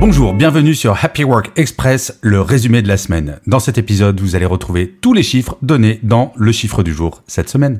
Bonjour, bienvenue sur Happy Work Express, le résumé de la semaine. Dans cet épisode, vous allez retrouver tous les chiffres donnés dans le chiffre du jour cette semaine.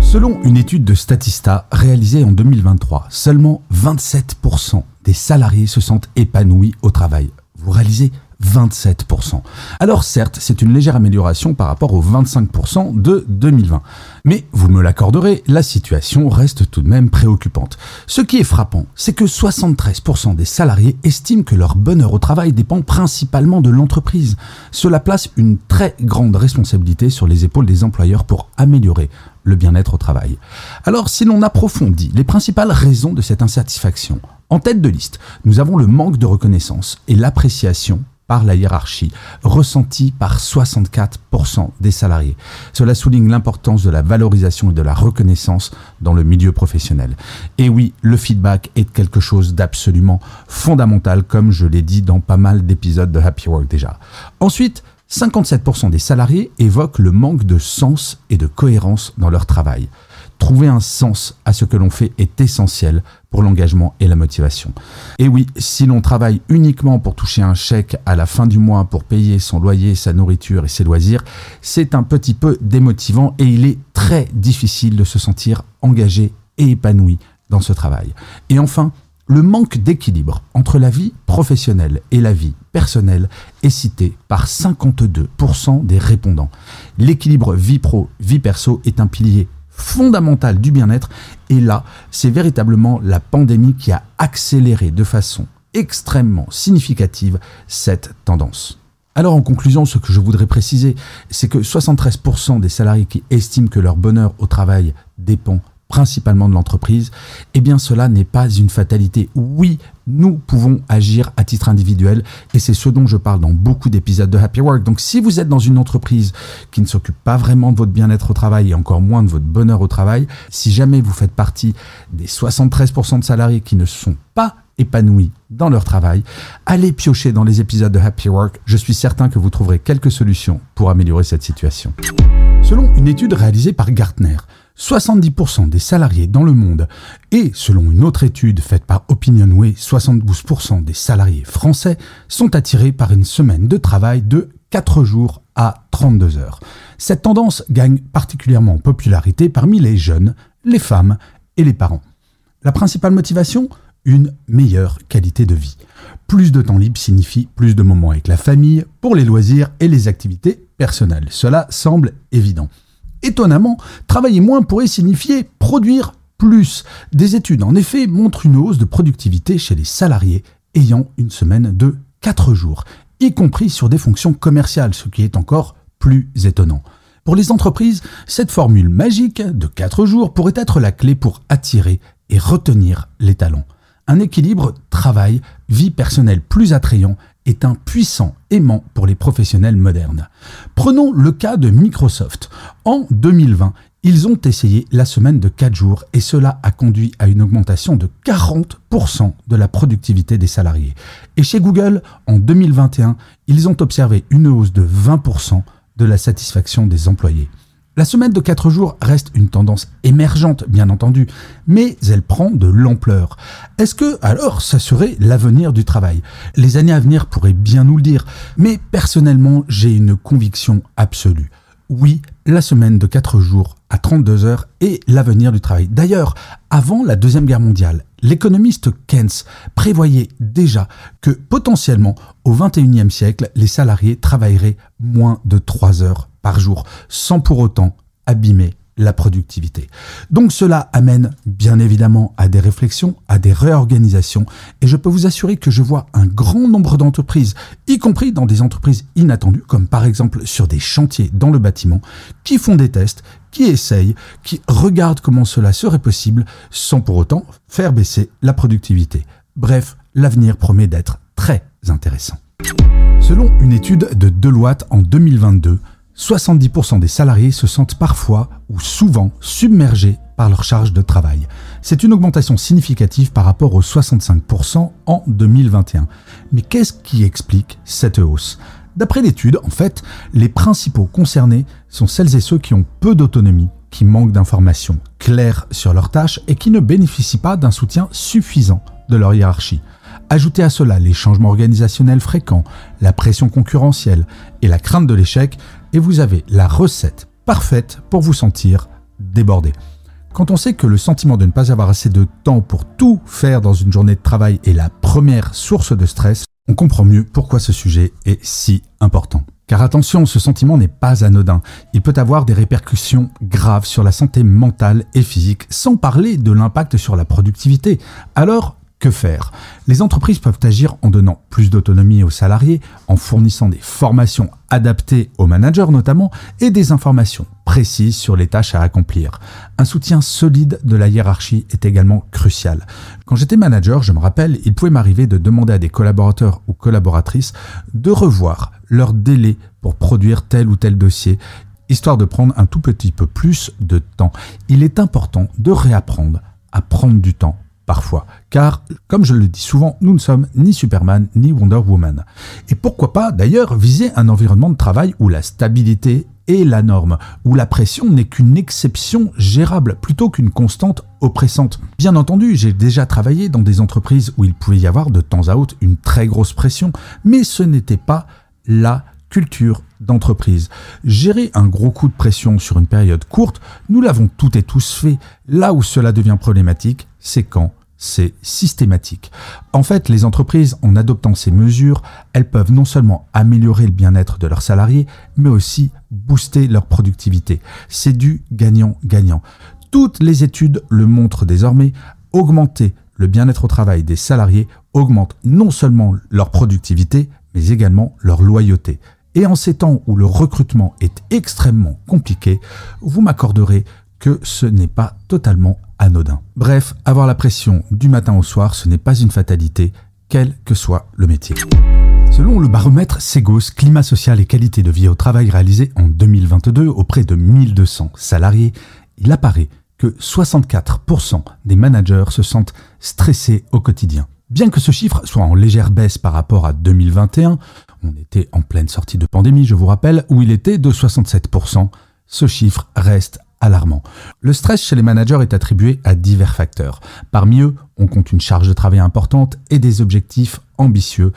Selon une étude de Statista réalisée en 2023, seulement 27% des salariés se sentent épanouis au travail. Vous réalisez 27%. Alors certes, c'est une légère amélioration par rapport aux 25% de 2020. Mais vous me l'accorderez, la situation reste tout de même préoccupante. Ce qui est frappant, c'est que 73% des salariés estiment que leur bonheur au travail dépend principalement de l'entreprise. Cela place une très grande responsabilité sur les épaules des employeurs pour améliorer le bien-être au travail. Alors si l'on approfondit les principales raisons de cette insatisfaction, en tête de liste, nous avons le manque de reconnaissance et l'appréciation par la hiérarchie, ressenti par 64% des salariés. Cela souligne l'importance de la valorisation et de la reconnaissance dans le milieu professionnel. Et oui, le feedback est quelque chose d'absolument fondamental, comme je l'ai dit dans pas mal d'épisodes de Happy Work déjà. Ensuite, 57% des salariés évoquent le manque de sens et de cohérence dans leur travail. Trouver un sens à ce que l'on fait est essentiel pour l'engagement et la motivation. Et oui, si l'on travaille uniquement pour toucher un chèque à la fin du mois pour payer son loyer, sa nourriture et ses loisirs, c'est un petit peu démotivant et il est très difficile de se sentir engagé et épanoui dans ce travail. Et enfin, le manque d'équilibre entre la vie professionnelle et la vie personnelle est cité par 52% des répondants. L'équilibre vie pro-vie perso est un pilier fondamental du bien-être et là, c'est véritablement la pandémie qui a accéléré de façon extrêmement significative cette tendance. Alors en conclusion, ce que je voudrais préciser, c'est que 73% des salariés qui estiment que leur bonheur au travail dépend principalement de l'entreprise, eh bien cela n'est pas une fatalité. Oui, nous pouvons agir à titre individuel et c'est ce dont je parle dans beaucoup d'épisodes de Happy Work. Donc si vous êtes dans une entreprise qui ne s'occupe pas vraiment de votre bien-être au travail et encore moins de votre bonheur au travail, si jamais vous faites partie des 73% de salariés qui ne sont pas épanouis dans leur travail, allez piocher dans les épisodes de Happy Work. Je suis certain que vous trouverez quelques solutions pour améliorer cette situation. Selon une étude réalisée par Gartner, 70% des salariés dans le monde et, selon une autre étude faite par Opinionway, 72% des salariés français sont attirés par une semaine de travail de 4 jours à 32 heures. Cette tendance gagne particulièrement en popularité parmi les jeunes, les femmes et les parents. La principale motivation? Une meilleure qualité de vie. Plus de temps libre signifie plus de moments avec la famille, pour les loisirs et les activités personnelles. Cela semble évident. Étonnamment, travailler moins pourrait signifier produire plus. Des études, en effet, montrent une hausse de productivité chez les salariés ayant une semaine de 4 jours, y compris sur des fonctions commerciales, ce qui est encore plus étonnant. Pour les entreprises, cette formule magique de 4 jours pourrait être la clé pour attirer et retenir les talents. Un équilibre travail-vie personnelle plus attrayant est un puissant aimant pour les professionnels modernes. Prenons le cas de Microsoft. En 2020, ils ont essayé la semaine de 4 jours et cela a conduit à une augmentation de 40% de la productivité des salariés. Et chez Google, en 2021, ils ont observé une hausse de 20% de la satisfaction des employés. La semaine de 4 jours reste une tendance émergente, bien entendu, mais elle prend de l'ampleur. Est-ce que, alors, ça serait l'avenir du travail? Les années à venir pourraient bien nous le dire, mais personnellement, j'ai une conviction absolue. Oui, la semaine de 4 jours à 32 heures est l'avenir du travail. D'ailleurs, avant la Deuxième Guerre mondiale, l'économiste Keynes prévoyait déjà que potentiellement, au XXIe siècle, les salariés travailleraient moins de 3 heures par jour, sans pour autant abîmer la productivité. Donc cela amène bien évidemment à des réflexions, à des réorganisations, et je peux vous assurer que je vois un grand nombre d'entreprises, y compris dans des entreprises inattendues, comme par exemple sur des chantiers dans le bâtiment, qui font des tests, qui essayent, qui regardent comment cela serait possible, sans pour autant faire baisser la productivité. Bref, l'avenir promet d'être très intéressant. Selon une étude de Deloitte en 2022, 70% des salariés se sentent parfois ou souvent submergés par leur charge de travail. C'est une augmentation significative par rapport aux 65% en 2021. Mais qu'est-ce qui explique cette hausse? D'après l'étude, en fait, les principaux concernés sont celles et ceux qui ont peu d'autonomie, qui manquent d'informations claires sur leurs tâches et qui ne bénéficient pas d'un soutien suffisant de leur hiérarchie. Ajoutez à cela les changements organisationnels fréquents, la pression concurrentielle et la crainte de l'échec, et vous avez la recette parfaite pour vous sentir débordé. Quand on sait que le sentiment de ne pas avoir assez de temps pour tout faire dans une journée de travail est la première source de stress, on comprend mieux pourquoi ce sujet est si important. Car attention, ce sentiment n'est pas anodin. Il peut avoir des répercussions graves sur la santé mentale et physique, sans parler de l'impact sur la productivité. Alors, que faire? Les entreprises peuvent agir en donnant plus d'autonomie aux salariés, en fournissant des formations adaptées aux managers notamment, et des informations précises sur les tâches à accomplir. Un soutien solide de la hiérarchie est également crucial. Quand j'étais manager, je me rappelle, il pouvait m'arriver de demander à des collaborateurs ou collaboratrices de revoir leur délai pour produire tel ou tel dossier histoire de prendre un tout petit peu plus de temps. Il est important de réapprendre à prendre du temps parfois. Car, comme je le dis souvent, nous ne sommes ni Superman ni Wonder Woman. Et pourquoi pas d'ailleurs viser un environnement de travail où la stabilité est la norme, où la pression n'est qu'une exception gérable plutôt qu'une constante oppressante. Bien entendu, j'ai déjà travaillé dans des entreprises où il pouvait y avoir de temps à autre une très grosse pression, mais ce n'était pas la culture d'entreprise. Gérer un gros coup de pression sur une période courte, nous l'avons toutes et tous fait. Là où cela devient problématique, c'est quand c'est systématique. En fait, les entreprises, en adoptant ces mesures, elles peuvent non seulement améliorer le bien-être de leurs salariés, mais aussi booster leur productivité. C'est du gagnant-gagnant. Toutes les études le montrent désormais, augmenter le bien-être au travail des salariés augmente non seulement leur productivité, mais également leur loyauté. Et en ces temps où le recrutement est extrêmement compliqué, vous m'accorderez que ce n'est pas totalement anodin. Bref, avoir la pression du matin au soir, ce n'est pas une fatalité, quel que soit le métier. Selon le baromètre Segos Climat social et qualité de vie au travail réalisé en 2022 auprès de 1200 salariés, il apparaît que 64% des managers se sentent stressés au quotidien. Bien que ce chiffre soit en légère baisse par rapport à 2021, on était en pleine sortie de pandémie, je vous rappelle, où il était de 67%, ce chiffre reste alarmant. Le stress chez les managers est attribué à divers facteurs. Parmi eux, on compte une charge de travail importante et des objectifs ambitieux,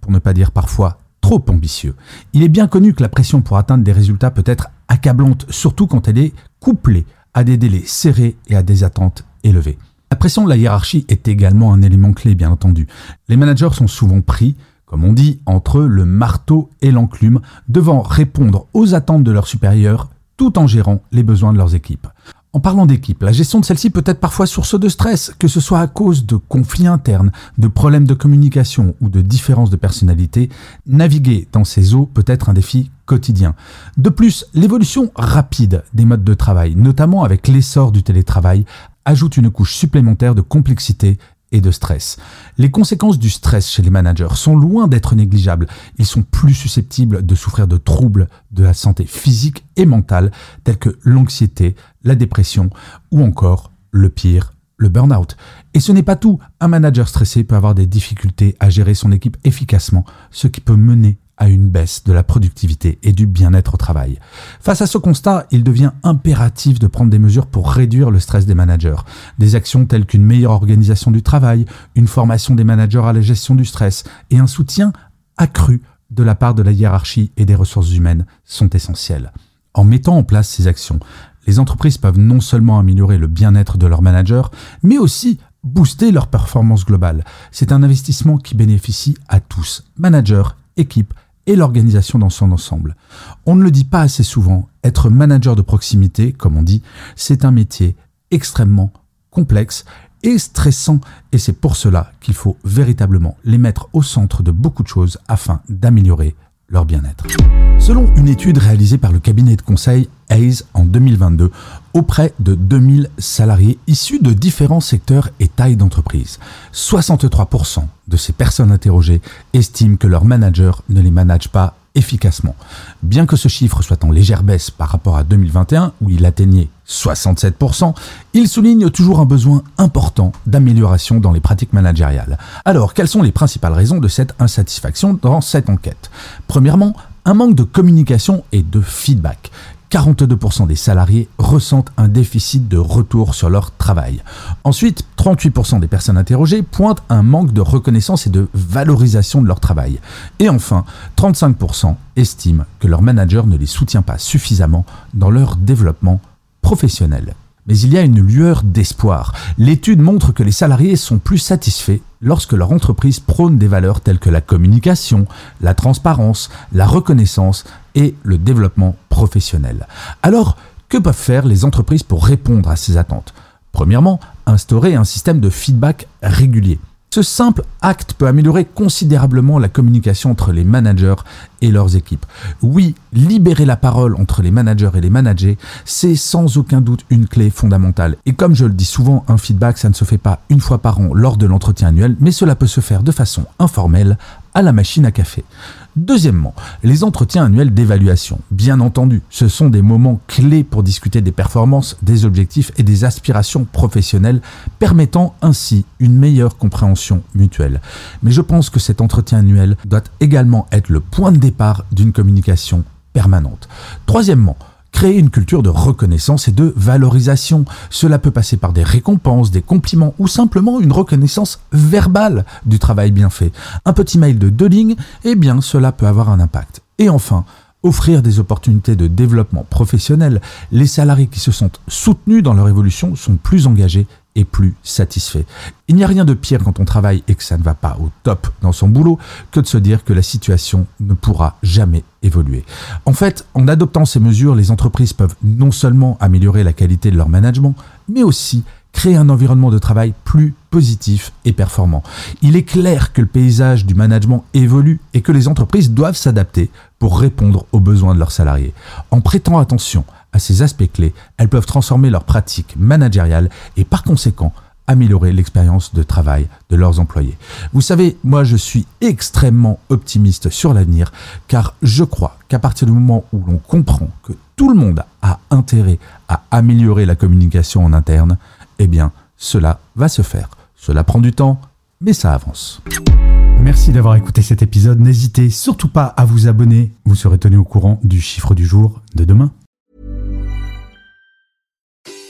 pour ne pas dire parfois trop ambitieux. Il est bien connu que la pression pour atteindre des résultats peut être accablante, surtout quand elle est couplée à des délais serrés et à des attentes élevées. La pression de la hiérarchie est également un élément clé, bien entendu. Les managers sont souvent pris, comme on dit, entre le marteau et l'enclume, devant répondre aux attentes de leurs supérieurs tout en gérant les besoins de leurs équipes. En parlant d'équipe, la gestion de celle-ci peut être parfois source de stress, que ce soit à cause de conflits internes, de problèmes de communication ou de différences de personnalité. Naviguer dans ces eaux peut être un défi quotidien. De plus, l'évolution rapide des modes de travail, notamment avec l'essor du télétravail, ajoute une couche supplémentaire de complexité et de stress. Les conséquences du stress chez les managers sont loin d'être négligeables. Ils sont plus susceptibles de souffrir de troubles de la santé physique et mentale tels que l'anxiété, la dépression ou encore le pire, le burn-out. Et ce n'est pas tout. Un manager stressé peut avoir des difficultés à gérer son équipe efficacement, ce qui peut mener à une baisse de la productivité et du bien-être au travail. Face à ce constat, il devient impératif de prendre des mesures pour réduire le stress des managers. Des actions telles qu'une meilleure organisation du travail, une formation des managers à la gestion du stress et un soutien accru de la part de la hiérarchie et des ressources humaines sont essentiels. En mettant en place ces actions, les entreprises peuvent non seulement améliorer le bien-être de leurs managers, mais aussi booster leur performance globale. C'est un investissement qui bénéficie à tous, managers, équipes et l'organisation dans son ensemble. On ne le dit pas assez souvent, être manager de proximité, comme on dit, c'est un métier extrêmement complexe et stressant, et c'est pour cela qu'il faut véritablement les mettre au centre de beaucoup de choses afin d'améliorer leur bien-être. Selon une étude réalisée par le cabinet de conseil Hayes en 2022 auprès de 2000 salariés issus de différents secteurs et tailles d'entreprise, 63% de ces personnes interrogées estiment que leur manager ne les manage pas efficacement. Bien que ce chiffre soit en légère baisse par rapport à 2021 où il atteignait 67%, il souligne toujours un besoin important d'amélioration dans les pratiques managériales. Alors, quelles sont les principales raisons de cette insatisfaction dans cette enquête? Premièrement, un manque de communication et de feedback. 42% des salariés ressentent un déficit de retour sur leur travail. Ensuite, 38% des personnes interrogées pointent un manque de reconnaissance et de valorisation de leur travail. Et enfin, 35% estiment que leur manager ne les soutient pas suffisamment dans leur développement professionnel. Mais il y a une lueur d'espoir. L'étude montre que les salariés sont plus satisfaits lorsque leur entreprise prône des valeurs telles que la communication, la transparence, la reconnaissance et le développement professionnel. Alors, que peuvent faire les entreprises pour répondre à ces attentes? Premièrement, instaurer un système de feedback régulier. Ce simple acte peut améliorer considérablement la communication entre les managers et leurs équipes. Oui, libérer la parole entre les managers et les managers, c'est sans aucun doute une clé fondamentale. Et comme je le dis souvent, un feedback, ça ne se fait pas une fois par an lors de l'entretien annuel, mais cela peut se faire de façon informelle à la machine à café. Deuxièmement, les entretiens annuels d'évaluation. Bien entendu, ce sont des moments clés pour discuter des performances, des objectifs et des aspirations professionnelles, permettant ainsi une meilleure compréhension mutuelle. Mais je pense que cet entretien annuel doit également être le point de départ d'une communication permanente. Troisièmement, Créer une culture de reconnaissance et de valorisation. Cela peut passer par des récompenses, des compliments ou simplement une reconnaissance verbale du travail bien fait. Un petit mail de deux lignes, eh bien cela peut avoir un impact. Et enfin, offrir des opportunités de développement professionnel. Les salariés qui se sentent soutenus dans leur évolution sont plus engagés plus satisfaits. Il n'y a rien de pire quand on travaille et que ça ne va pas au top dans son boulot que de se dire que la situation ne pourra jamais évoluer. En fait, en adoptant ces mesures, les entreprises peuvent non seulement améliorer la qualité de leur management, mais aussi créer un environnement de travail plus positif et performant. Il est clair que le paysage du management évolue et que les entreprises doivent s'adapter pour répondre aux besoins de leurs salariés. En prêtant attention à ces aspects clés, elles peuvent transformer leurs pratiques managériales et par conséquent améliorer l'expérience de travail de leurs employés. Vous savez, moi je suis extrêmement optimiste sur l'avenir car je crois qu'à partir du moment où l'on comprend que tout le monde a intérêt à améliorer la communication en interne, eh bien cela va se faire. Cela prend du temps, mais ça avance. Merci d'avoir écouté cet épisode. N'hésitez surtout pas à vous abonner. Vous serez tenu au courant du chiffre du jour de demain.